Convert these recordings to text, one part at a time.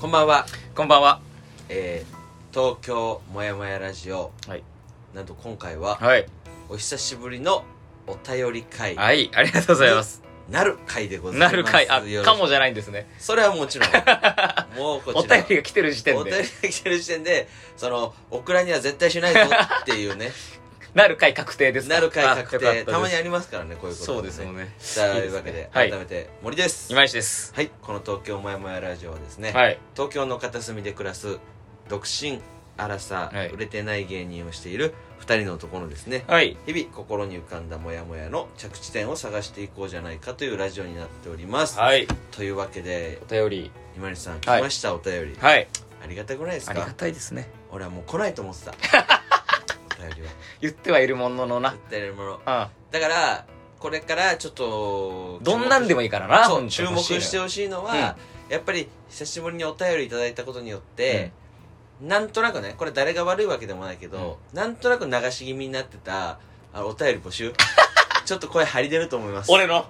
こんばんは、こんばんは。えー、東京もやもやラジオ。はい。なんと今回ははい。お久しぶりのお便り会。はい、ありがとうございます。なる会でございます。なるかい、あ、よろしかもじゃないんですね。それはもちろん。もうこおちら便りが来てる時点お便で、りが来てる時点でそのオクラには絶対しないぞっていうね なる会確定ですか？なる会確定たまにありますからねこういうことそうですもんね。というわけではい改めて森です今石です。はいこの東京もやもやラジオはですね、はい。東京の片隅で暮らす独身アラサー、はい売れてない芸人をしている二人の男のですねはい。日々心に浮かんだモヤモヤの着地点を探していこうじゃないかというラジオになっております、はい。というわけでお便り。今西さん来はいました、お便りはい。ありがたくないですか？ありがたいですね。俺はもう来ないと思ってたお 便りは言ってはいるもののな。絶対いるもの。うん。だからこれからちょっとどんなんでもいいからな、注目してほしいのは、やっぱり久しぶりにお便りいただいたことによって、なんとなくねこれ誰が悪いわけでもないけど、なんとなく流し気味になってたあお便り募集。ちょっと声張り出ると思います。俺の？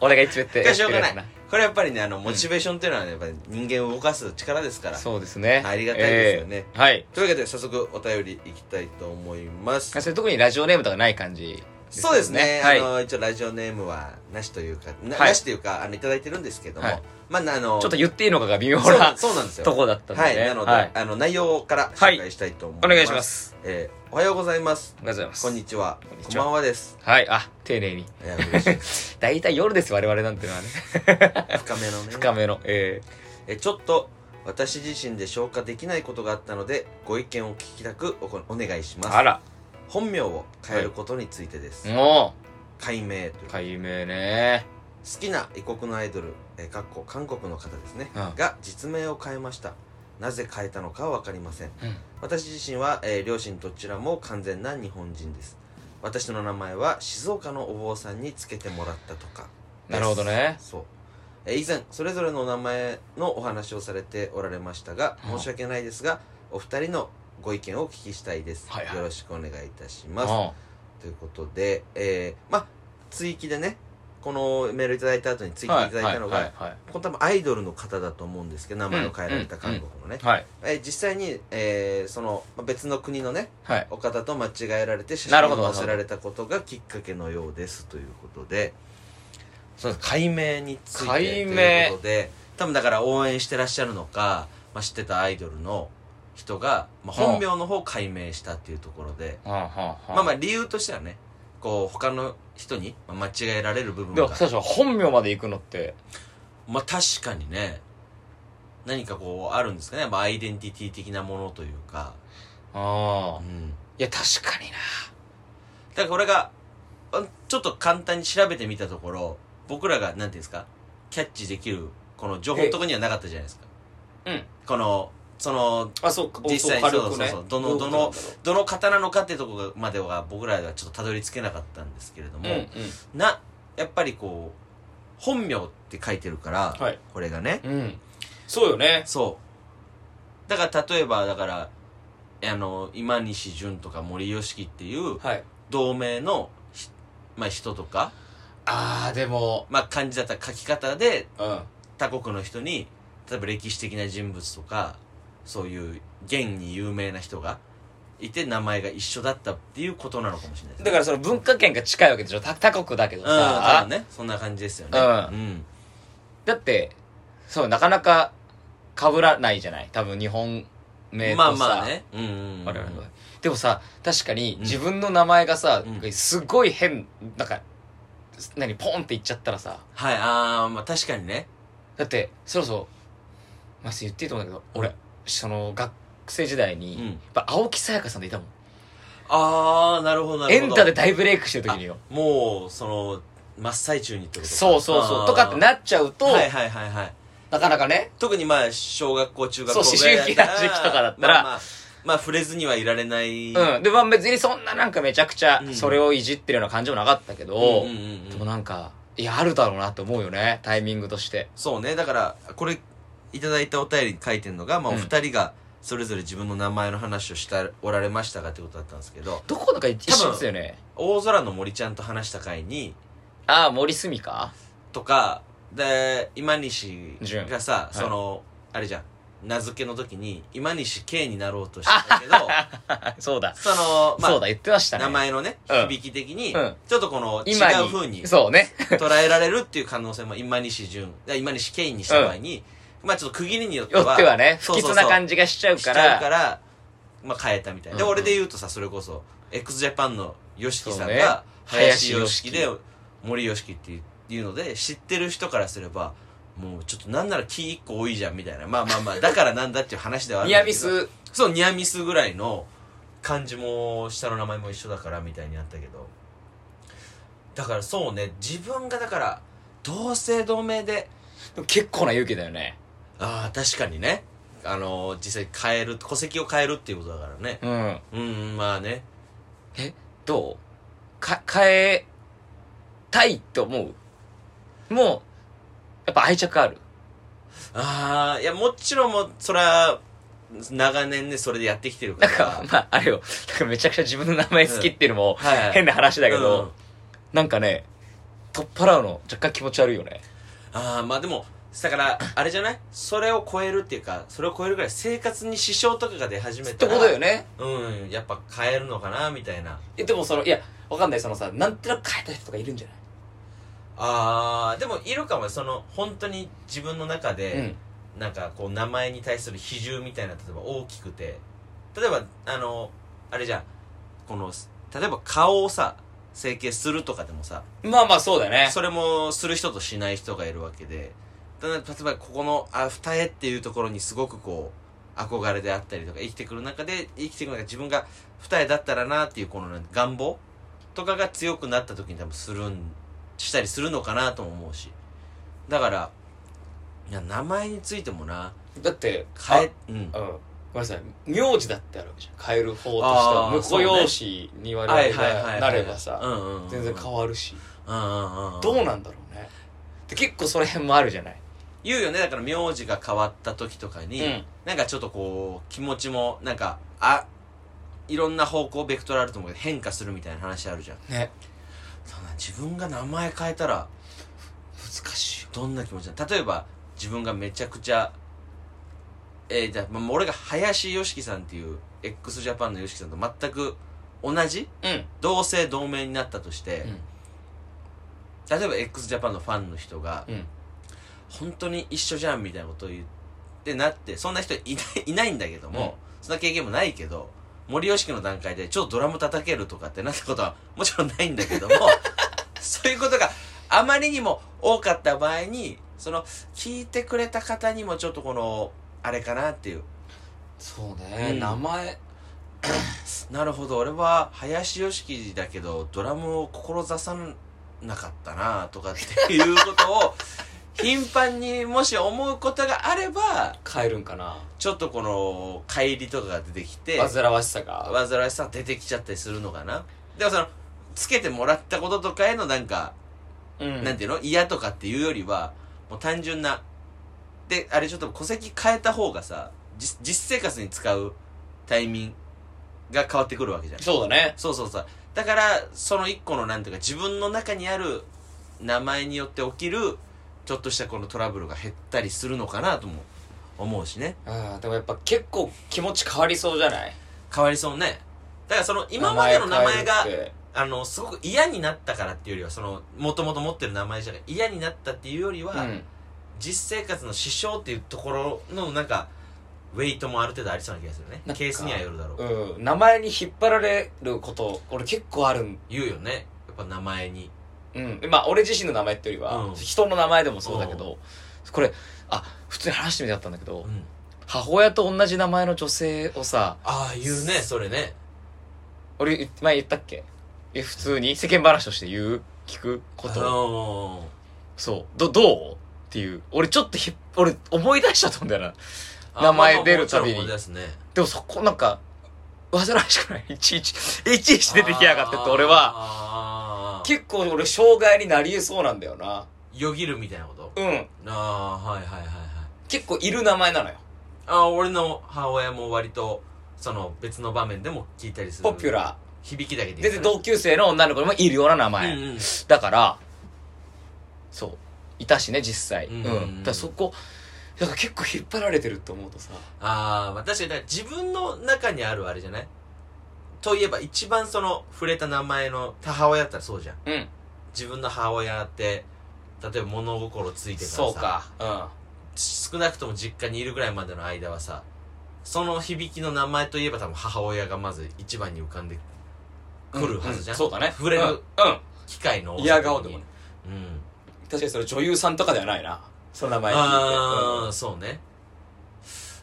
俺が一番言って。しょうがない。これやっぱりねあのモチベーションっていうのはねやっぱり人間を動かす力ですから。そうですね。ありがたいですよね。えーはい。というわけで早速お便りいきたいと思います。それ特にラジオネームとかない感じよそうですね、はい。あ。の一応ラジオネームはなしというかな,、はい。なしというかあのいただいてるんですけども、はい。まああのちょっと言っていいのかが微妙そうなそうなんですよ。とこだったんでね。はいなので、はい。あの内容から紹介したいと思います、お願いします。えーおはようございます。ありがとうございます。こんにちは。こんにちは。ばんはです。はい。あ、丁寧に。いや嬉しいです。大体夜です、我々なんてのはね。深めのね。深めの。ええ。ちょっと私自身で消化できないことがあったのでご意見を聞きたくおこお願いします。ーあら。本名を変えることについてです、も解明という。う、解明ね。好きな異国のアイドル、えーかっこ韓国の方ですね、うん。が実名を変えましたなぜ変えたのかは分かりません。うん。私自身は、えー両親どちらも完全な日本人です。私の名前は静岡のお坊さんにつけてもらったとか。なるほどね。そう、えー以前それぞれのお名前のお話をされておられましたがうん。申し訳ないですがお二人のご意見をお聞きしたいです、はいはい。よろしくお願いいたします。あということで、えー、まあ追記でねこのメールいただいた後に追記いただいたのが、はいはいこれ多分アイドルの方だと思うんですけど名前を変えられた韓国のね、はい。えー実際に、えーそのまあ別の国のねはい。お方と間違えられて写真を載せられたことがきっかけのようですということで。そうです。解明についてということで。多分だから応援してらっしゃるのか、まあ、知ってたアイドルの人が、まあ、本名の方を解明したっていうところで、はあはあはあ。まあまあ理由としてはねこう他の人にまあ間違えられる部分が。でも、最初本名まで行くのって、まあ確かにね。何かこうあるんですかね、まあ、アイデンティティ的なものというか、ああ。うん、いや、確かにな。だからこれがあちょっと簡単に調べてみたところ僕らがなんていうんですか？キャッチできるこの情報のところにはなかったじゃないですか。うん。このそのあ、そうか。実際にそうそうそうどのどのどの方なのかっていうところまでは僕らはちょっとたどり着けなかったんですけれども。なやっぱりこう本名って書いてるから、はいこれがねうん。そうよね。そうだから例えばだからあの今西純とか森喜樹っていうはい。同名のひ、まあ、人とか、ああ、でも、まあ、漢字だったら書き方でうん。他国の人に例えば歴史的な人物とかそういう現に有名な人がいて名前が一緒だったっていうことなのかもしれないですだからその文化圏が近いわけでしょ。他他国だけどうん多さ分。ね。そんな感じですよね。うん。うん。だって、そう、なかなか被らないじゃない？多分日本名とさ。まあまあね。うんうんうん。我々は。でもさ、確かにん。自分の名前がさ、うん。すごい変、なんか、何、ポンって言っちゃったらさ、はいああまあ確かにね。だって、そろそろ、まず言っていいと思うんだけど、俺、その、学生時代に、うん。やっぱ青木さやかさんでいたもん。ああなるほどなるほど。エンタで大ブレイクしてる時によ。もうその真っ最中にってことか。そうそうそう。とかってなっちゃうと、はいはいはいはい。なかなかね、特にまあ小学校中学校そう思春期の時期とかだったら。まあまあ、まあ触れずにはいられない。うん。で、まあ別にそんななんかめちゃくちゃう、ん。それをいじってるような感じもなかったけど、うんうんうんうん。でもなんか、いや、あるだろうなって思うよね、タイミングとして。そうね。だからこれいただいたお便りに書いてるのが、まあ、おうん。二人がそれぞれ自分の名前の話をしたおられましたかってことだったんですけどどこだか一緒ですよね。大空の森ちゃんと話した回にああ、森住かとかで今西純がさ、い。そのあれじゃん名付けの時に今西圭になろうとしてたけど そうだ。そのまあそうだ、言ってましたね。名前のね、うん。響き的に、うん。ちょっとこの違今う風にそうね。捉えられるっていう可能性も今西純いや今西圭にした場合に、まあちょっと区切りによってはよってはね、不吉な感じじがしちゃうしちゃから、うから、まあ変えたみたいな。で、うんうん俺で言うとさ、それこそ、x ジャパンの YOSHIKI さんが、林林 YOSHIKI で、森 YOSHIKI っていうので、知ってる人からすれば、もうちょっとなんならキ一個多いじゃんみたいな。まあまあまあ、だからなんだっていう話ではあるんニアだけど。ミス、そう、ニアミスぐらいの漢字も下の名前も一緒だからみたいにあったけど。だからそうね、自分がだから、同姓同名で、結構な勇気だよね。ああ、確かにね。あの実際変える、戸籍を変えるっていうことだからね。うん。うん、まあね。え、どう？か、変えたいって思う？もう、やっぱ愛着ある？ああ、いや、もちろんもう、それは、長年ね、それでやってきてるかなんら。か、まあ、あれよ。なんかめちゃくちゃ自分の名前好きっていうのも、はいはい 変な話だけうんど、なんかね、取っ払うの若干気持ち悪いよね。ああ、まあでも、だから、あれじゃない？それを超えるっていうか、それを超えるぐらい生活に支障とかが出始めったてら。ことよね。うん、やっぱ変えるのかな、みたいな。え、でもその、いや、わかんない。そのさ、なんとなく変えた人とかいるんじゃない？ああ、でもいるかも。その、本当に自分の中で、うん。なんかこう名前に対する比重みたいな例えば大きくて例えばあのあれじゃんこの例えば顔をさ整形するとかでもさまあまあそうだよね。それもする人としない人がいるわけで例えばここのあ二重っていうところにすごくこう憧れであったりとか生きてくる中で生きていく中で自分が二重だったらなっていうこのね願望とかが強くなった時に多分するんしたりするのかなとも思うしだからいや名前についてもなだって、変えうんあうん。ごめんなさい。名字だってあるわけじゃん。変える方としてあは。ー婿養子に我々がなればさ、全然変わるし。うんうんうんどうなんだろうね。で結構その辺もあるじゃない。言うよねだから名字が変わった時とかに、うんなんかちょっとこう気持ちもなんかあいろんな方向ベクトルあると思うけど変化するみたいな話あるじゃんね。自分が名前変えたら難しいよ。どんな気持ちなの例えば自分がめちゃくちゃえー、じゃあ、まあ、俺が林良樹さんっていう x ジャパンの YOSHIKI さんと全く同じ？うん。同姓同名になったとして、うん例えば x ジャパンのファンの人が、うん。本当に一緒じゃんみたいなことを言ってなってそんな人いないいないんだけども、うん。そんな経験もないけど森吉の段階でちょっとドラム叩けるとかってなったことはもちろんないんだけども そういうことがあまりにも多かった場合にその聞いてくれた方にもちょっとこのあれかなっていう。そうね、うん。名前。なるほど俺は林良樹だけどドラムを志さなかったなとかっていうことを頻繁にもし思うことがあれば変えるんかな。ちょっとこの帰りとかが出てきて煩わしさが。煩わしさが出てきちゃったりするのかなでもそのつけてもらったこととかへのなんか、うんなんていうの？嫌とかっていうよりはもう単純なであれちょっと戸籍変えた方がさ実実生活に使うタイミングが変わってくるわけじゃんそうだね。そうそうそうだからその一個のなんていうか自分の中にある名前によって起きるちょっとしたこのトラブルが減ったりするのかなとも思うしね。うん、でもやっぱ結構気持ち変わりそうじゃない？変わりそうね。だからその今までの名前があのすごく嫌になったからっていうよりはそのもともと持ってる名前じゃが嫌になったっていうよりは、うん。実生活の支障っていうところのなんかウェイトもある程度ありそうな気がするね。ケースにはよるだろう、うん。名前に引っ張られること、俺結構あるん。言うよね。やっぱ名前にうん。まあ、俺自身の名前っていうよりは、うん。人の名前でもそうだけど、これ、あ、普通に話してみてあったんだけど、うん。母親と同じ名前の女性をさ、ああ言うねそれね。俺、前言ったっけ？え、普通に世間話として言う？聞く？こと。とそう。ど、どう？っていう。俺ちょっとひっ、俺思い出しちゃったんだよな。名前出るたびに。ですね。でもそこなんか、煩わしくない？いちいち、いちいち出てきやがってって俺は、は結構俺障害になり得そうなんだよな。よぎるみたいなこと？うん。ああはいはいはいはい結構いる名前なのよ。ああ俺の母親も割とその別の場面でも聞いたりするポピュラ響きだけでー。全然同級生の女の子にもいるような名前。うんうんだから、そう。いたしね、実際。うんうん。だからそこ、だから結構引っ張られてると思うとさああ、まあ確かに、自分の中にあるあれじゃない？といえば一番その触れた名前の母親だったらそうじゃん。うん。自分の母親って、例えば物心ついてからさ、そうか。うん。少なくとも実家にいるぐらいまでの間はさ、その響きの名前といえば多分母親がまず一番に浮かんでくるはずじゃん。うそうだね。触れるうん、うん。機会の多さ嫌顔でも。ねうん。確かにそれ女優さんとかではないな。その名前聞いて。ああ、うんそうね。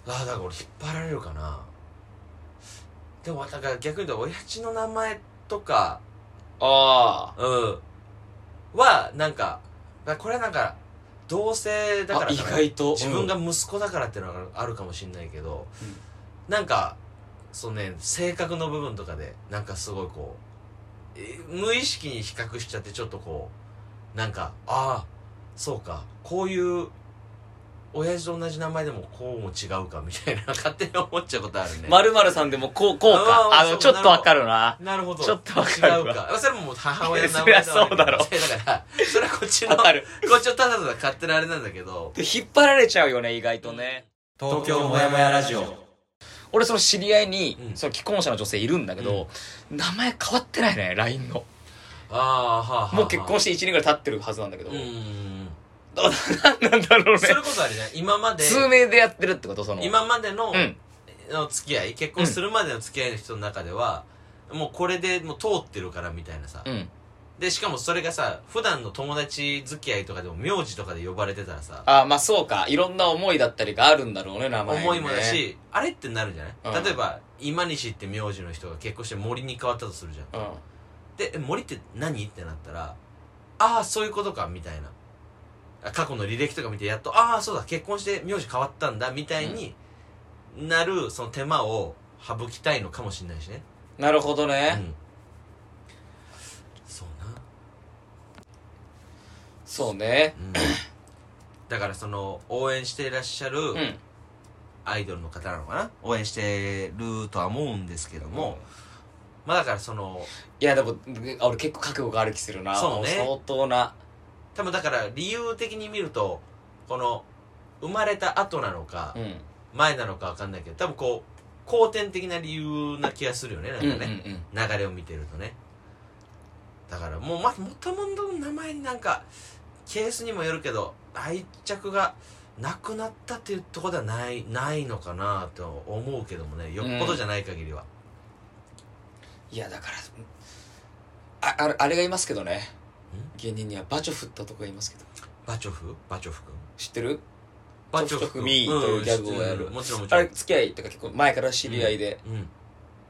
ああ、だから俺引っ張られるかな。でも、だから逆に言うと、親父の名前とか、あうん、は、なんか、だこれはなんか、同性だああ意からかな。外と。自分が息子だからっていうのがあるかもしれないけど、なんか、そうね、性格の部分とかで、なんかすごいこう、え無意識に比較しちゃって、ちょっとこう、なんか、ああ、そうか、こういう、親父と同じ名前でもこうも違うか、みたいな、勝手に思っちゃうことあるね。まるまるさんでもこうこうか。あのちょっとわかるな。なるほど。ちょっとわかるわ。違うか。それももう母親の名前そりゃそうだろだから、それはこっちの、こわかる。っちのただただ勝手なあれなんだけど、で引っ張られちゃうよね意外とね。東京もやもやラジオ。俺その知り合いに、うん。その既婚者の女性いるんだけど、名前変わってないね LINE の。ああ、はあ、はあ。もう結婚しして1年ぐらい経ってるはずなんだけど、うーん。どなんなんだろうね。それこそあれね、今まで、数名でやってるってこと？その。今までの、うん。の付き合い、結婚するまでの付き合いの人の中では、もうこれでもう通ってるからみたいなさ。うん。で、しかもそれがさ、普段の友達付き合いとかでも名字とかで呼ばれてたらさ、あまあそうか。いろんな思いだったりがあるんだろうね名前にね。思いもだし、あれってなるんじゃない、うん。例えば、今西って名字の人が結婚して森に変わったとするじゃん。うん。で、え森って何？ってなったら、ああ、そういうことか、みたいな。あ過去の履歴とか見て、やっと、ああ、そうだ、結婚して名字変わったんだ、みたいになる、その手間を省きたいのかもしれないしね。なるほどうね、ん。そうな。そうね。うん。だから、その、応援していらっしゃるうん。アイドルの方なのかな？応援してるとは思うんですけども、まあだからその、いやでもあ俺結構覚悟がある気するな。そうね。相当な多分だから理由的に見ると、この、生まれた後なのかう、ん前なのかわかんないけど、多分こう、後天的な理由な気がするよね、なんかうんうんね。うん流れを見てるとね。だからもう、ま、もともとの名前になんか、ケースにもよるけど、愛着がなくなったっていうところではない、ないのかなと思うけどもね、よっぽどじゃない限りは。いやだからああれあれがいますけどね芸人にはバチョフって男がいますけど。バチョフ？バチョフ君知ってる？バチョフミーというギャグをやる。うんもちろんもちろん。あれ付き合いとか結構前から知り合いで、うん。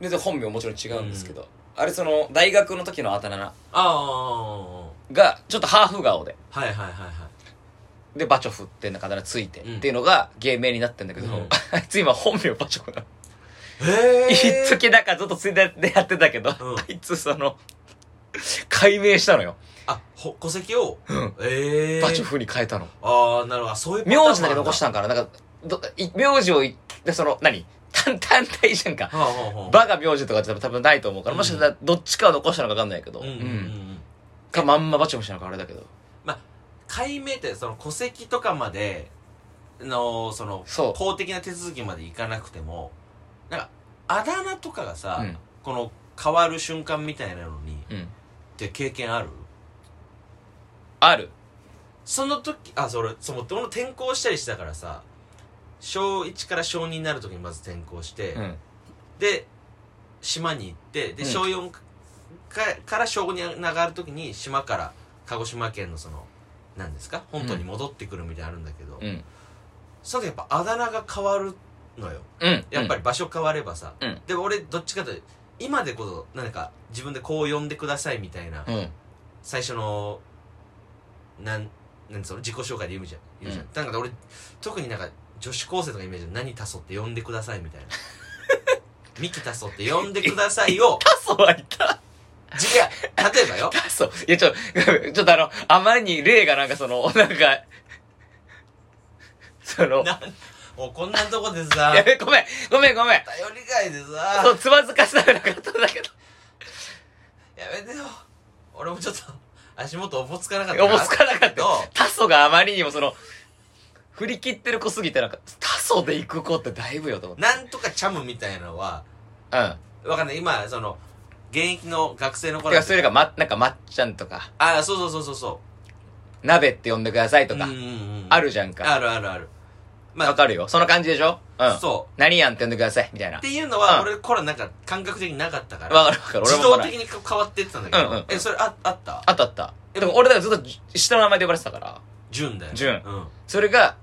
全然本名もちろん違うんですけど、あれその大学の時のあだ名ああ、がちょっとハーフ顔で。はいはいはいはい。でバチョフっていうあだ名ついて、うん。っていうのが芸名になってんだけど、うん。あいつ今本名バチョフなの。へ一時なんかずっとついででやってたけど、うん。あいつその解明したのよ、あ、ほ戸籍を？うん。ええバチョフに変えたの。ああ、なるほど。そういう名字だけ残したんかな？なんかどい名字を言ってその何？単単体じゃんか。はあはバが名字とかって多分ないと思うから、うん。もしかしたらどっちかは残したのか分かんないけど、うん。かまんまバチョフしたのかあれだけど。解明って、その戸籍とかまでの、その、公的な手続きまでいかなくても、なんか、あだ名とかがさ、うん。この変わる瞬間みたいなのに、うん。って経験ある？ある。その時、あ、それ、その、俺も転校したりしたからさ、小1から小2になる時にまず転校して、うん。で、島に行って、で、うん。小4かから小5に上がる時に、島から鹿児島県のその、何ですか？本島に戻ってくるみたいなのあるんだけど、うん。その時やっぱあだ名が変わるのよ。うん。やっぱり場所変わればさ。うん。でも俺、どっちかというと、今でこそ、なんか、自分でこう呼んでくださいみたいな、うん。最初の、なん、なんその？自己紹介で言うじゃん。言うじゃん。うんなんか俺、特になんか、女子高生とかイメージで何足そうって呼んでくださいみたいな。ミキ足そうって呼んでくださいを、タソはいたじゃあ例えばよ。タソいやちょ ちょっとあのあまりに例がなんかそのなんかそのなんもうこんなとこでさ、やべごめんごめんごめん頼りがいでさ、そうつまずかしたくなかったんだけどやめてよ。俺もちょっと、足元おぼつかなかったおぼつかなかった。タソがあまりにもその振り切ってる子すぎてなんか多層で行く子ってだいぶよと思って。なんとかチャムみたいなのはうん。わかんない。今その現役の学生のて頃かそれがまなんかまっちゃんとか。ああそうそうそうそうそ鍋って呼んでくださいうとか、あるじゃんか。あるあるあるまわかるよ。その感じでしょ？うん。そう。何やんって呼んでくださいみたいな。っていうのは、うん。俺これなんか感覚的になかったからわかるわかる。俺自動的に変わってってたんだけど、うんうんえそれああった？あったあった。えでも俺だからずっと下の名前で呼ばれてたから。純だよね。純うん。それが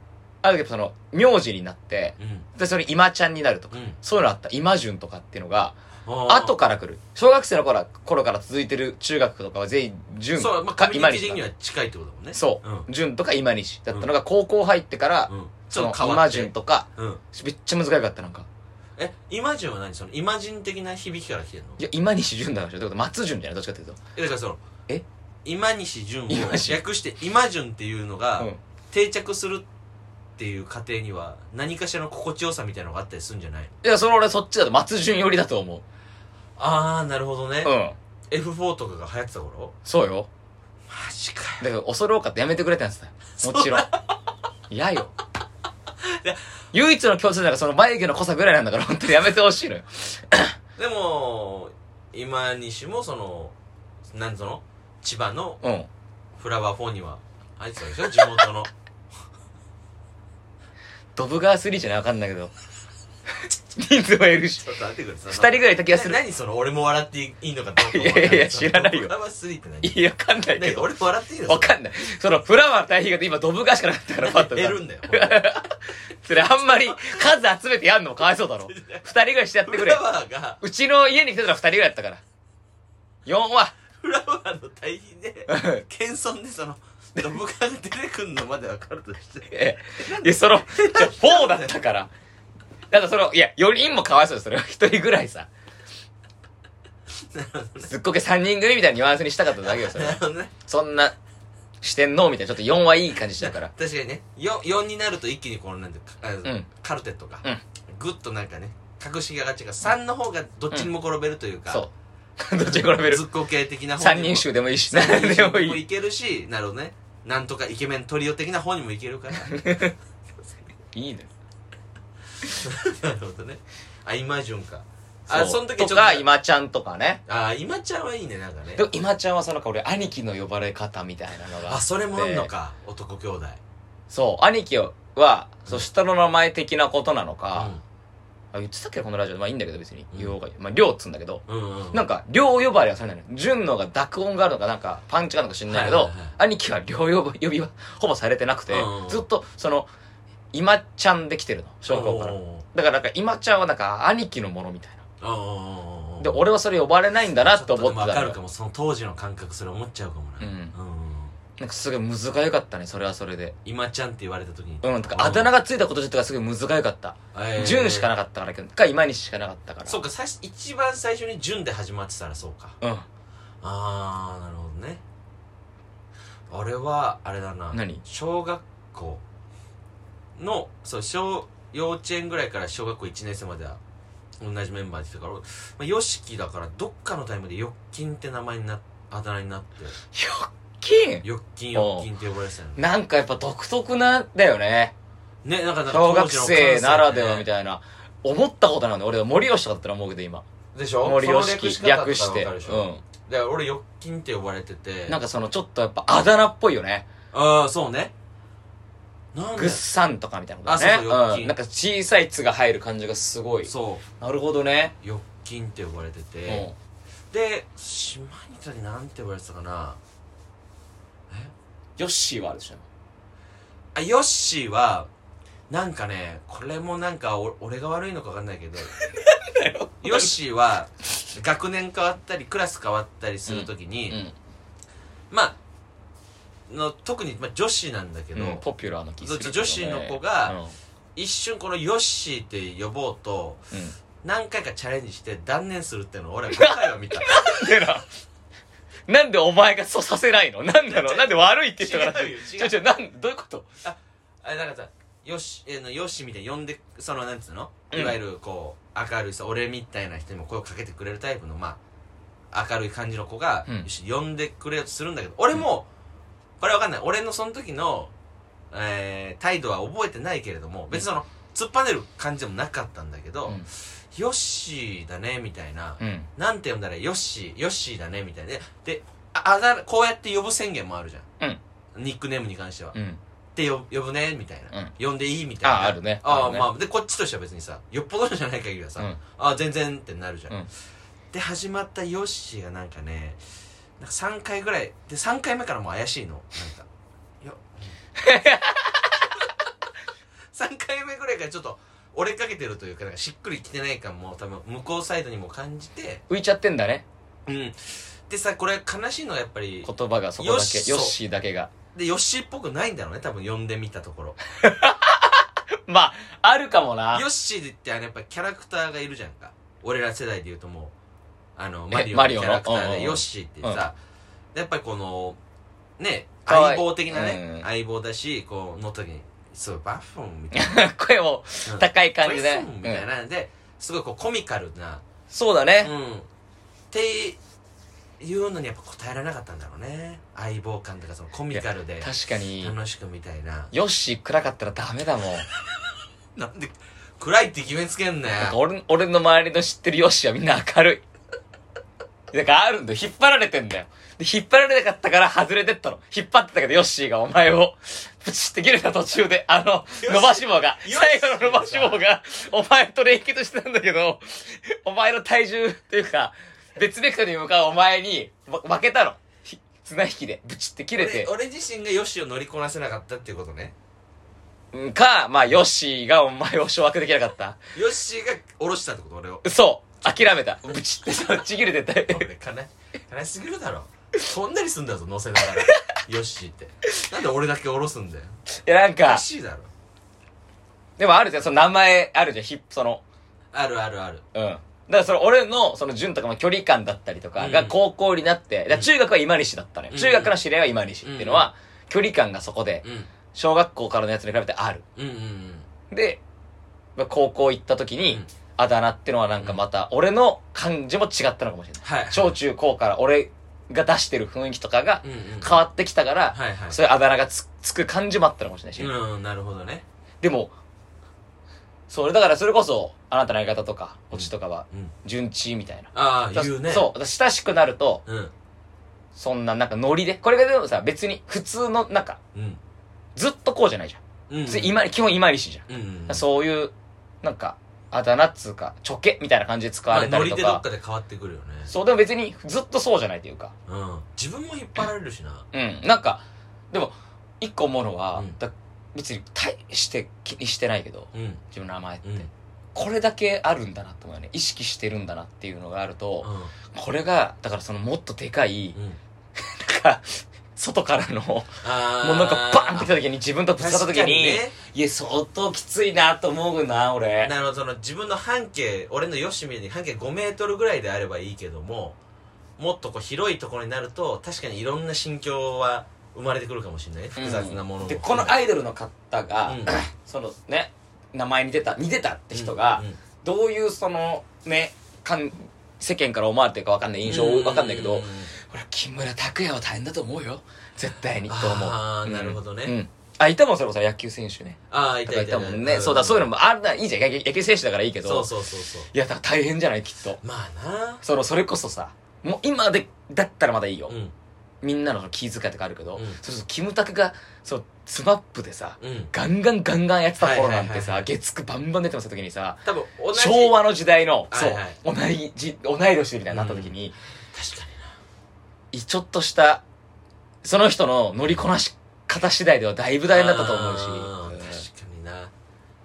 ある時その名字になってうん。でそれ今ちゃんになるとか、うん。そういうのあった。今順とかっていうのが後から来る。小学生の頃頃から続いてる中学とかは全員順そう、まあ、コか今西には近いってことだもんね。そう。うん。順とか今西だったのが高校入ってから、うん。ちそのょっと変わ今って。順とかうん。めっちゃ難しかったなんか。えイマジンは何？そのイマジン的な響きから来てんの？いや今西順だからってこと？松順じゃない？どっちかっていうと。えだからそのえ？今西純を今西略して今順っていうのがうん。定着するっていう過程には何かしらの心地よさみたいなのがあったりするんじゃないいやそれ俺そっちだと松順寄りだと思う。ああなるほどね、うん。F4 とかが流行ってた頃？そうよ。マジかだから恐ろうかってやめてくれたんですよ。もちろん。嫌よ。いや唯一の共通点がその眉毛の濃さぐらいなんだから本当にやめてほしいのよ。でも今西もそのなんその？千葉のうん。フラワー4には入ってたでしょ？地元のドブ川3じゃないわかんないけど。人数はいるし。ちょっと待ってくれさ二人ぐらいいた気がする。な何その俺も笑っていいのかどうかいやい。やいや知らないよ。フラワー3って何？いやわかんないけど。何俺も笑っていいの？わかんない。そのフラワーの対比が今ドブ川しかなかったからパッと。減るんだよ。それあんまり数集めてやんのもかわいそうだろ。二人ぐらいしてやってくれ。フラワーが。うちの家に来てたら二人ぐらいやったから。4はフラワーの対比で謙遜でその ドブ川が出てくんのまで分かるとして。えいやそのじゃ4だったから。だからそのいや4人もかわいそうですそれは。一人ぐらいさ。すっごけ3人組みたいなニュアンスにしたかっただけよそれ。はなるほどね。そんな四天王みたいなちょっと4はいい感じしたから。確かにね。4, 4になると一気にこのなんていうかあん。カルテットが、うん。グッとなんかね格式が上がっちゃう。から3の方がどっちにも転べるというか、そう どっちに転べる？ずっこ系的な方三人衆でもいいし三人何でもいい衆でもいけるしなるほどね。なんとかイケメントリオ的な方にもいけるから。いいね。なるほどね。あ今順か。あその時ちょっと。とか今ちゃんとかね。あ今ちゃんはいいねなんかね。でも今ちゃんはそのか俺兄貴の呼ばれ方みたいなのがあそれもあんのでか。男兄弟。そう。兄貴はそう下の名前的なことなのうか、んあ言ってたっけこのラジオ。でまあいいんだけど別に。うん。言おうがまあ亮っつうんだけど。うんうんなんか亮呼ばれはされないの純のが濁音があるのかなんかパンチがあるのか知んないけど、はいはいはい。兄貴は亮呼ば呼びはほぼされてなくて、うんずっとその今ちゃんで来てるの。小学校から。だからなんか今ちゃんはなんか兄貴のものみたいな。で俺はそれ呼ばれないんだなっと思ってたのよ。分かるかも。その当時の感覚それ思っちゃうかもな。うん。んなんかすごい難しかったねそれはそれで。今ちゃんって言われた時に。うんとかあだ名がついたこと自体がすごい難しかった。えー。純しかなかったからか今西しかなかったから。そうか最初一番最初に純で始まってたらそうか。うん。ああなるほどね。俺はあれだな。何？小学校のそう小幼稚園ぐらいから小学校1年生までは同じメンバーで来たから、まあ、ヨシキだからどっかのタイムでヨッキンって名前になあだ名になって。よっきんヨッキンヨッキンって呼ばれてたよね。なんかやっぱ独特なんだよね。ねなんかなんか小学生ならではみいたいな。思ったことなんだ俺は森吉とかだったら思うけど今。でしょ？森吉略して。うん。だから俺ヨッキンって呼ばれてて。なんかそのちょっとやっぱあだ名っぽいよね。ああそうね。なんで？グッサンとかみたいなことね。あそうそうよっきん。んなんか小さい「つ」が入る感じがすごい。そなるほどね。うヨッキンって呼ばれてうてん。で島にたりなんて呼ばれてたかなヨッシーはあるでしょ。あヨッシーはなんかねこれもなんかお俺が悪いのか分かんないけどヨッシーは学年変わったりクラス変わったりするときに、うんまあの特に、まあ、女子なんだけど、うんポピュラーな気するね。女子の子がうん。一瞬このヨッシーって呼ぼうとうん。何回かチャレンジして断念するっていうのを俺は5回は見た。でな、なんでお前がそうさせないの？なんなのなんで悪いって違うよ違う。ちょちょ、なん、どういうこと？あれなんかさよし、えーのよしみたいに呼んでそのなんつうの？うん。いわゆるこう明るいさ俺みたいな人にも声をかけてくれるタイプのまあ明るい感じの子が、うん。よし呼んでくれようとするんだけど俺も、これわかんない。俺のその時のえー態度は覚えてないけれども別にその突っぱねる感じでもなかったんだけど、うんヨッシーだねみたいな、うん。なんて呼んだらヨッシーヨッシーだねみたいな。ででああだこうやって呼ぶ宣言もあるじゃん、ニックネームに関しては、うん。で呼呼ぶねみたいな、うん。呼んでいいみたいな。ああるね。ああるね。まあでこっちとしては別にさよっぽどじゃない限りはさ、うん。あ全然ってなるじゃん、うん。で始まったヨッシーがなんかねなんか3回ぐらいで3回目からもう怪しいの。なんかよ 3回目ぐらいからちょっと折れかけてるというかなんかしっくりきてない感も多分向こうサイドにも感じて浮いちゃってんだね。うん。でさこれ悲しいのはやっぱり言葉がそこだよしけヨッシーだけが。でヨッシーっぽくないんだろうね多分呼んでみたところ。まああるかもな。ヨッシーってあのやっぱキャラクターがいるじゃんか。俺ら世代で言うともうあのマリオのキマリオの？ャラクターうんうんうん。でヨッシーってさ、やっぱりこのねかわいい。相棒的なね、うん。相棒だしこう乗った時にすごいバッフンみたいな。声もうん。高い感じで。バッフンみたいな。ん。で、すごいこうコミカルな。そうだね。うん。っていうのにやっぱ答えられなかったんだろうね。相棒感とかそのコミカルで確かに。楽しくみたいな。ヨッシー暗かったらダメだもん。なんで暗いって決めつけんななんかよ俺俺の周りの知ってるヨッシーはみんな明るいだからあるんだよ。引っ張られてんだよ。で引っ張られなかったから外れてったの。引っ張ってたけどヨッシーがお前をプチって切れた途中であの伸ばし棒が。最後の伸ばし棒がお前と連結してたんだけどお前の体重っていうか別ベクトルに向かうお前にわ負けたの。ひ綱引きでブチって切れて。俺俺自身がヨッシーを乗りこなせなかったっていうことね。うんかまあヨッシーがお前を掌握できなかった。ヨッシーが下ろしたってこと俺を。そう諦めた。ブチってさちぎれてた。俺悲悲しすぎるだろ。そんなにすんだぞ乗せながら。ヨッシーって。なんで俺だけ下ろすんだよ。いやなんおかかしいだろ。でもあるじゃん、その名前あるじゃん、ヒップ、その、あるあるある。うん。だからその俺の、その順とかの距離感だったりとかがうん。高校になって、だから中学は今西だったのよ。うん。中学の知り合いは今西っていうのは、距離感がそこで、うん。小学校からのやつに比べてある。うんうんうん。で、まあ高校行った時に、うんあだ名ってのはなんかまた、俺の感じも違ったのかもしれない。はい小中高から俺が出してる雰囲気とかがうんうん変わってきたから、はいはいそういうあだ名がつつく感じもあったのかもしれないし。うんなるほどねでも、それだからそれこそ、あなたの相方とか、オチとかは、うん順地みたいな。ああ言うねそう。だから親しくなると、うんそんななんかノリで、これがでもさ、別に普通の、なんか、うんずっとこうじゃないじゃん。うん今、基本今西じゃん。うんうんだからそういう、なんか、あだ名っつうか、ちょけみたいな感じで使われたまあノりとか。リでどっかで変わってくるよねそう、でも別にずっとそうじゃないというか。うん自分も引っ張られるしなうん。なんか、でも、一個思うのは、うんだ別に大して気にしてないけど、うん自分の名前って。うんこれだけあるんだなって思うよね。意識してるんだなっていうのがあると、うんこれが、だからそのもっとでかい、うん なんか、外からの、もうなんかバーンって来た時に自分とぶつかった時に、ね。いや、相当きついなと思うな、俺。なるほどその自分の半径俺のよしみに半径5メートルぐらいであればいいけどももっとこう広いところになると確かにいろんな心境は生まれてくるかもしれないね。複雑なものもで、このアイドルの方が、うん。そのね、名前に出た、似てたって人が、うんどういうその、ね、かん世間から思われてるかわかんない印象わかんないけど、う俺、木村拓哉は大変だと思うよ。絶対に、と思う。あーうんなるほどねうん。あ、いたもん、それこそ野球選手ね。ああいたいたたもんね。そうだ、そういうのもあるな、いいじゃん。野球選手だからいいけど。そうそうそうそういや、だから大変じゃない、きっと。まあなその、それこそさ、もう今で、だったらまだいいよ。うんみんなの気遣いとかあるけど、うんそうそう、キムタクが、そう、スマップでさ、うんガンガンガンガンやってた頃なんてさ、月9バンバン出てます時にさ、多分同じ昭和の時代の、はいはいそう、同いじ、同い年みたいになった時に、確かいちょっとした、その人の乗りこなし方次第ではだいぶに大変だったと思うし、確かにな。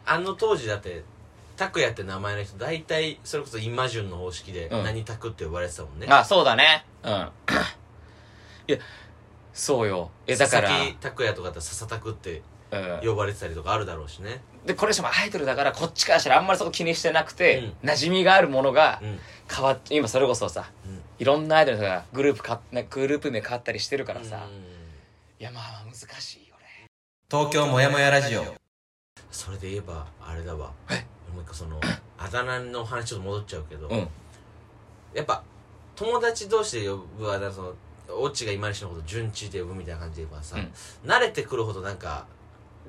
あの当時だって拓也って名前の人大体それこそイマジュンの方式でうん。何拓って呼ばれてたもんね、うんあ、そうだね。うん。いや、そうよ。え、だから、佐々木拓也とかだったら笹拓ってうん。呼ばれてたりとかあるだろうしね。で、これしかもアイドルだから、こっちからしたらあんまりそこ気にしてなくて、う馴染みがあるものがうん。変わっ、今それこそさ、うんいろんなアイドルがグループか、ねグループ名変わったりしてるからさ、うん。いやまあ難しいよね。東京もやもやラジオ。それで言えばあれだわ。え？もう一個その あだ名の話ちょっと戻っちゃうけど、うん。やっぱ友達同士で呼ぶあだ名そのオチが今西のこと順地で呼ぶみたいな感じで言えばさ、うん。慣れてくるほどなんか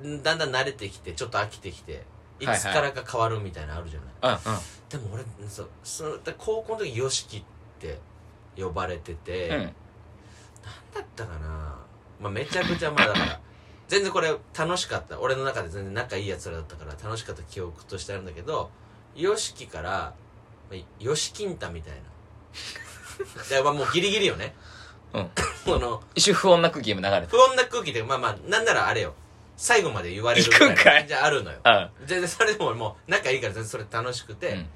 だんだん慣れてきてちょっと飽きてきていつからか変わるみたいなのあるじゃない、うんうん。でも俺そうそ高校の時 YOSHIKI って呼ばれてて、うん。なんだったかな、まあ、めちゃくちゃまあだから 全然これ楽しかった。俺の中で全然仲いいやつらだったから楽しかった記憶としてあるんだけど YOSHIKI からまあヨシキンタみたいな。でまあもうギリギリよね。うん。この一瞬不穏な空気も流れて不穏な空気でまあまあなんならあれよ。最後まで言われる行くんかい？じゃあるのよ。うん。全然それでも俺もう仲いいから全然それ楽しくて、うん。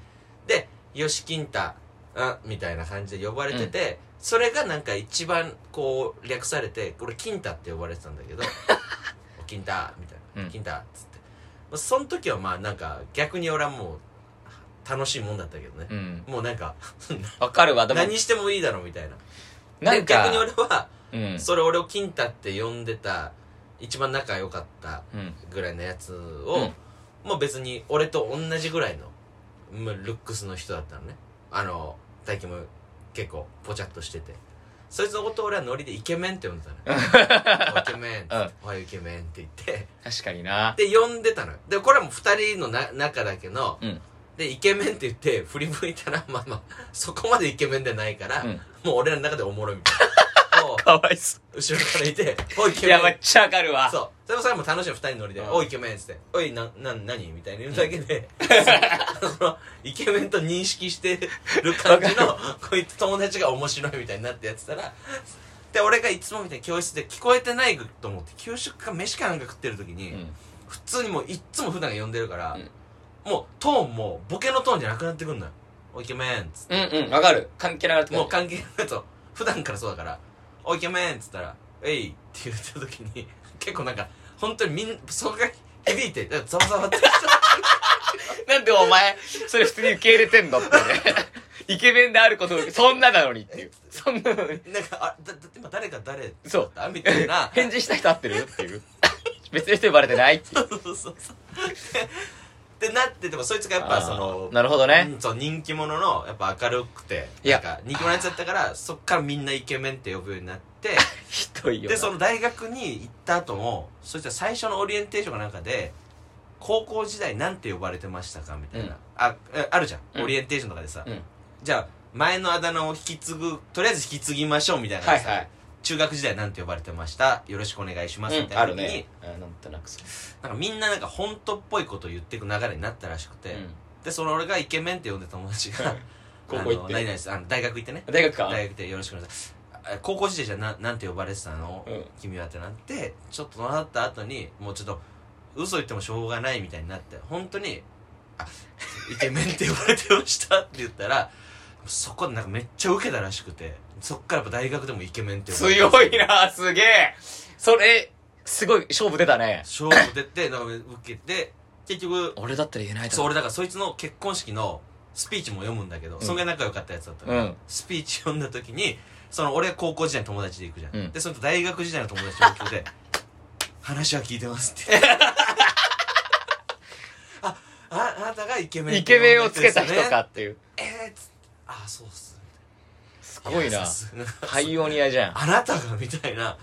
で「よし金太」あみたいな感じで呼ばれてて、それがなんか一番こう略されて俺金太って呼ばれてたんだけど「お金太」みたいな「うん。金太」っつって、まあ、その時はまあなんか逆に俺はもう楽しいもんだったけどね、うん。もうなんか わかるわでも。何してもいいだろうみたいな。なんかで逆に俺はうん。それ俺を金太って呼んでた一番仲良かったうん。ぐらいのやつを、もう別に俺と同じぐらいのまあルックスの人だったのねあの体型も結構ポチャッとしてて。そいつのことを俺はノリでイケメンって呼んでたのよ。お イケメン。っつっておいイケメンって言って。確かにな。で呼んでたのよ。でこれはもう二人のな仲だけど、うん。でイケメンって言って振り向いたらまあまあそこまでイケメンでないから、うん。もう俺らの中でおもろいみたいな。をかわいそ後ろからいて「おいイうケメン」いやめっちゃわかるわ。そう。それもそれも楽しいの二人乗りで、うん。おいイケメンっつって、おい、な、な、なにみたいな言うだけで、その、イケメンと認識してる感じの、こいつ友達が面白いみたいになってやってたら、で、俺がいつもみたいに教室で聞こえてないと思って、給食か飯かなんか食ってる時に、うん。普通にもういっつも普段呼んでるから、うん。もうトーンもボケのトーンじゃなくなってくんのよ。おいイケメンっつって。うんうんわかる。関係なくなってくる。もう関係ないと、普段からそうだから、おいイケメンっつったら、えいって言った時に、結構なんか、本当にみん、そこが響いて、ざわざわって。なんでお前それ普通に受け入れてんのってね。イケメンであることをそんななのにっていう。そんなのに。なんか、あ、だ、だ今誰が誰そう。だみたいな。返事した人合ってるっていう。別の人呼ばれてないっていう。そうそうそう。で、なってても、そいつがやっぱその、なるほどね。うんそう、人気者の、やっぱ明るくて、なんか、人気者のやつだったから、そっからみんなイケメンって呼ぶようになって、ひどいよな。で、その大学に行った後も、そいつは最初のオリエンテーションかなんかで、高校時代なんて呼ばれてましたかみたいな。うん。あ、えあるじゃん。うん。オリエンテーションとかでさ。うん。じゃあ、前のあだ名を引き継ぐ、とりあえず引き継ぎましょうみたいなさ。はいはい中学時代なんて呼ばれてました。よろしくお願いします。みたいな時に、あるね。あなんとなくなんかみんななんか本当っぽいことを言っていく流れになったらしくて、うん。でその俺がイケメンって呼んでた友達が高校行って。何々あの大学行ってね。大学か。大学でよろしくお願いします。あ高校時代じゃななんて呼ばれてたの、うん。君はってなってちょっとなった後にもうちょっと嘘言ってもしょうがないみたいになって本当にあイケメンって呼ばれてましたって言ったらそこでなんかめっちゃウケたらしくてそっからやっぱ大学でもイケメンって呼ばれて。強いなすげえ。それすごい勝負出たね。勝負出てなんか受けて結局俺だったら言えないだろ。そう俺だからそいつの結婚式のスピーチも読むんだけど、ん。そんぐらい仲良かったやつだったから、うん。スピーチ読んだ時にその俺は高校時代の友達で行くじゃん、うん。でその大学時代の友達も来て 話は聞いてますって。あああなたがイケメンイケメンをつけた人かっっていう。てえー、っつってあそうっすすごいな。パイオニアじゃん。あなたがみたいな。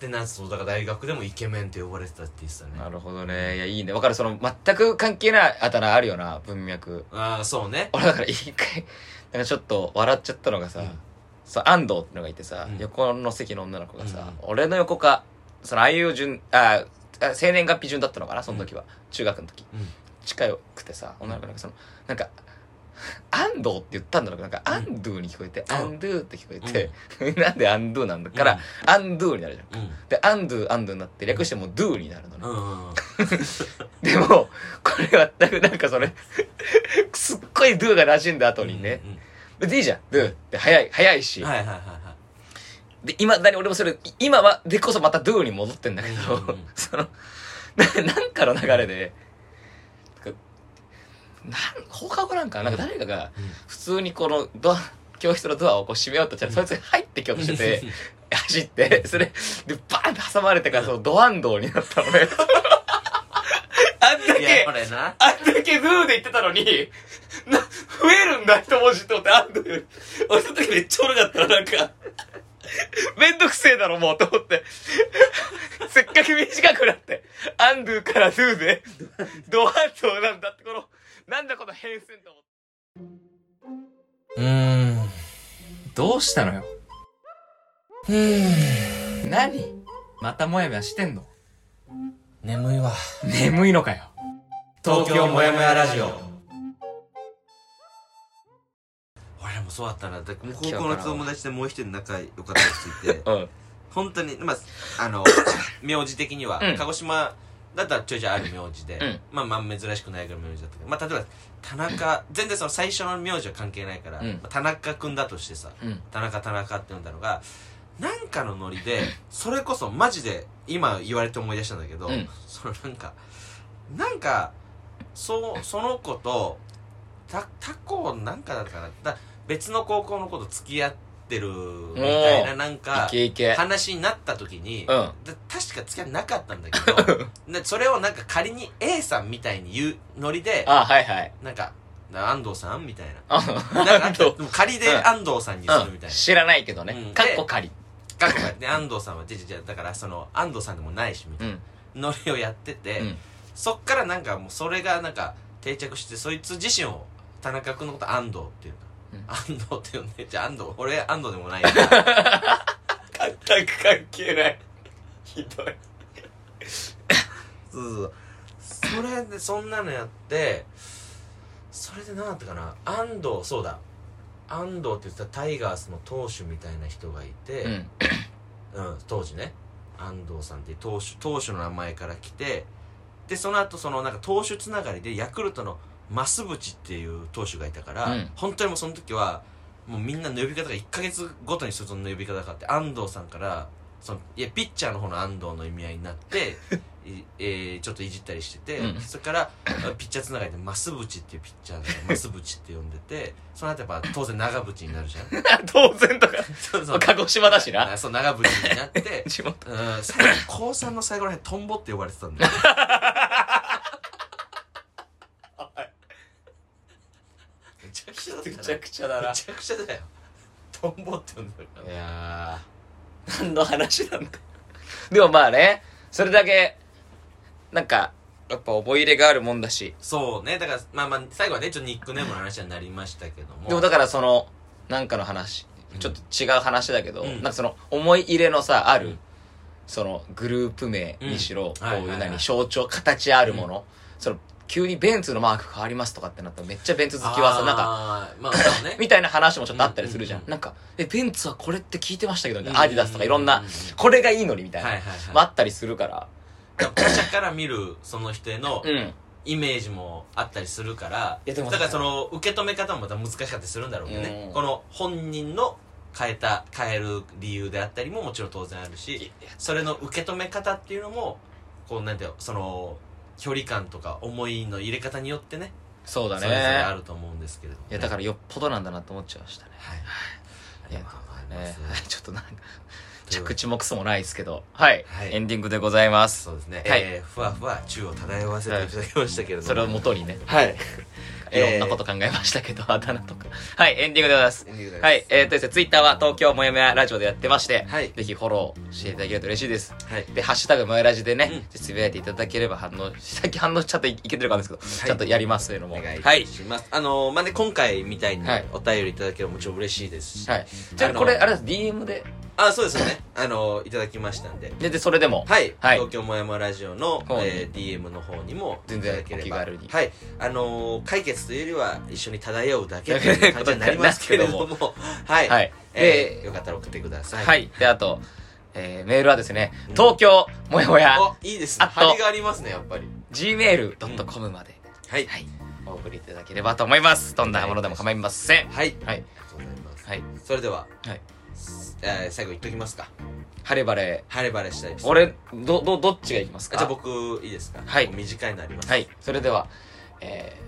でなんそうだから大学でもイケメンって呼ばれてたって言ってたね。なるほどね。いやいいね。わかる。その全く関係ないあだ名あるよな文脈。ああそうね。俺だから一回なんかちょっと笑っちゃったのがさ、うん。そう安藤ってのがいてさ、うん。横の席の女の子がさ、うん。俺の横かそのああいう順ああ生年月日順だったのかなその時は、中学の時。うん。近くてさ女の子なんかそのなんか安藤って言ったんだろうな。ん。か、アンドゥに聞こえて、うん。アンドゥって聞こえて、なんでアンドゥなんだ。から、アンドゥになるじゃん。うん。で、アンドゥ、アンドゥになって、略してもうドゥになるのね。でも、これ全くなんかそれ、すっごいドゥが馴染んだ後にね、で、いいじゃん、ドゥって早い、早いし、はいはいはいはい。で、今だに俺もそれ、い今は、でこそまたドゥに戻ってんだけど、その、ななんかの流れで、なん放課後なんかな、なんか誰かが、普通にこのドア、教室のドアをこう閉めようとしたら、そいつが入ってきようとしてて、走って、それ、で、バーンって挟まれてから、そのドアンドーになったのね。あんだけあんだけドゥーで言ってたのに、な、増えるんだ、一文字と思って、アンドゥより。俺その時めっちゃおもろかったの、なんか。めんどくせえだろ、もう、と思って。せっかく短くなって、アンドゥからドゥで、ドアンドなんだって、この、なんだこの変遷と思って。うーん。どうしたのよ？うーん。何？またもやもやしてんの？眠いわ。眠いのかよ。東京もやもやラジオ。俺らもそうだったなだから高校の友達でもう一人仲良かったやついて うん。本当にまああの 名字的には、うん鹿児島だったらちょいちょいある名字で、うん。まあまあ珍しくないぐらいの名字だったけど。まあ例えば田中。全然その最初の名字は関係ないから、うん。まあ田中君だとしてさうん。田中田中って呼んだのがなんかのノリでそれこそマジで今言われて思い出したんだけど、うん。そのなんかなんかそうその子とた他校なんかだったかな。だ別の高校の子と付き合ってるみたいななんか。話になった時に、確か付き合ってなかったんだけどでそれをなんか仮に A さんみたいに言うノリであ、はいはい。なんか安藤さんみたいあ、ななんかでも仮で安藤さんにするみたいな、知らないけどねうん。かっこ仮。かっこで安藤さんはじゃじゃだからその安藤さんでもないしみたいうん。なノリをやってて、うん。そっからなんかもうそれがなんか定着してそいつ自身を田中君のこと安藤っていう安藤って呼んでじゃあ安藤俺安藤でもないよ全く関係ない。ひどい。そうそうそうそれでそんなのやってそれで何だったかな安藤そうだ安藤って言ってたタイガースの投手みたいな人がいて、うん。うん、当時ね安藤さんっていう投手投手の名前から来てでその後そのなんか投手つながりでヤクルトの増淵っていう投手がいたから、うん本当にもうその時はもうみんなの呼び方が1ヶ月ごとにその呼び方があって安藤さんからそのいやピッチャーの方の安藤の意味合いになって いえーちょっといじったりしてて、うんそれからピッチャーつながりで増淵っていうピッチャーが 増淵って呼んでてその後やっぱ当然長渕になるじゃん 当然とか。そうそう鹿児島だしな。あそう長渕になって地元。うん最後高3の最後らへんトンボって呼ばれてたんだよめちゃくちゃだったなめちゃくちゃだな。めちゃくちゃだよ。トンボって呼んでるから。いやー、何の話なんだでもまあね、それだけ、なんか、やっぱ思い入れがあるもんだし。そうね。だからまあまあ最後はねちょっとニックネームの話になりましたけども。でもだからその、なんかの話、ちょっと違う話だけど、うん。なんかその、思い入れのさ、ある、うん。その、グループ名にしろ、うん。こういうはいはい。はい何、象徴、形あるもの、その、急にベンツのマーク変わりますとかってなったらめっちゃベンツ好きはさ、なんか、かまあね。みたいな話もちょっとあったりするじゃん。なんか、え、ベンツはこれって聞いてましたけど、みたいなアディダスとかいろんなこれがいいのにみたいな、はいはいはいまああったりするから。他者から見るその人へのうん。イメージもあったりするからいやでもだからその受け止め方もまた難しかったりするんだろうけどね、うん。この本人の変えた変える理由であったりももちろん当然あるしそれの受け止め方っていうのもこうなんていうのその距離感とか思いの入れ方によってねそうだそれぞれあね。ると思うんですけれども、ね、いや、だからよっぽどなんだなと思っちゃいましたね。はい。ありがとうございねます、ちょっとなんか、着地もクソもないですけど。はい。はい。エンディングでございます。そうですね、はい。えーふわふわ宙を漂わせていただきましたけれども、それを元にね、はい いろんなこと考えましたけど、あだ名とか。はい、エンディングでございます。エンディングでござますはい、えーとですね、ツイッターは東京もやもやラジオでやってまして、はいぜひフォローしていただけると嬉しいです。はいで、ハッシュタグもやラジでね、うんつぶやいていただければ反応、さっき反応しちゃっていけてるかんですけど、いちゃんとやりますというのも。お願い。します、あのーまあね今回みたいにはいお便りいただければもちろん嬉しいですし、はい。じゃあ、これ、あれです、DM で、あそうですよね。あのーいただきましたんで。で、で、それでも、はい、はい。東京もやもラジオの、方に。えー DM の方にも全然いただければ。お気軽に。はい。あのー解決というよりは一緒に漂うだけという 感じになりますけれども。はい、はい。えーで、よかったら送ってください。はい。で、あと、えーメールはですね、東京もやもや、おいいですね。あと張りがありますねやっぱり。gmail.com まで、はい。はい。お送りいただければと思います。どんなものでも構いません。はい。はい。ありがとうございます、はい。それでは、はい。えー最後言っときますか。晴れ晴れ。晴れ晴れしたエピソード俺、ど、ど、どっちがいきますか？あじゃあ僕いいですか？はい。短いのあります。はい。それでは、えー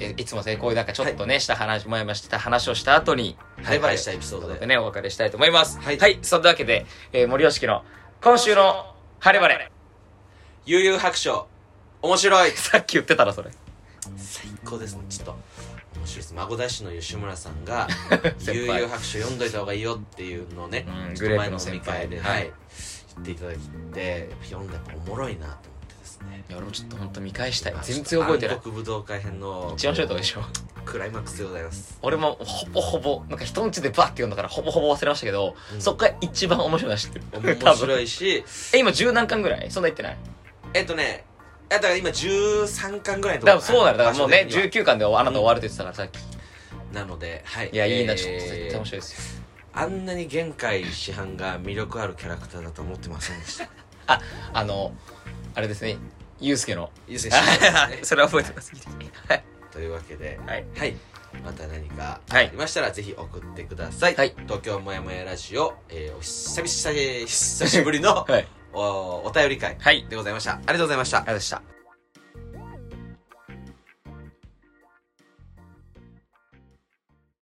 えいつも成功なんかちょっとね、した話、もやもやしてた話をした後に、晴れ晴れしたエピソードで。でね、お別れしたいと思います。はい。はい。そんなわけで、えー森吉の今週の晴れ晴れ。悠々白書。面白い。さっき言ってたらそれ。最高ですね。ちょっと面白いです。孫大師の吉村さんが「先輩。悠々白書読んどいた方がいいよ」っていうのをね、うんちょっと前の飲み会で、はい。はい、言っていただいて読んだらやっぱおもろいなと思ってですね。いや俺もちょっと本当見返したい全然覚えてない。暗黒武道会編の一番面白いとこでしょ。クライマックスでございます。俺もほぼほぼなんか人んちでバッて読んだからほぼほぼ忘れましたけど、うん。そっから一番面白いのは知ってる。面白いし。え今十何巻ぐらい？そんな言ってない？えっとねだから今13巻ぐらいのとこそうなのだからもうね場所的には19巻であなた終わるって言ってたからさっき、なのではい。いやいいなえーちょっと絶対面白いですよ。あんなに玄海師範が魅力あるキャラクターだと思ってませんでした？ああのあれですね。ユうスケの。いいですね師範ですねそれは覚えてます。はい。というわけではい。はい。また何かあはいりましたらぜひ送ってください、はい。東京もやもやラジオ、えーお久々久しぶりのはいおお便り会はい。でございました。ありがとうございました。ありがとうございました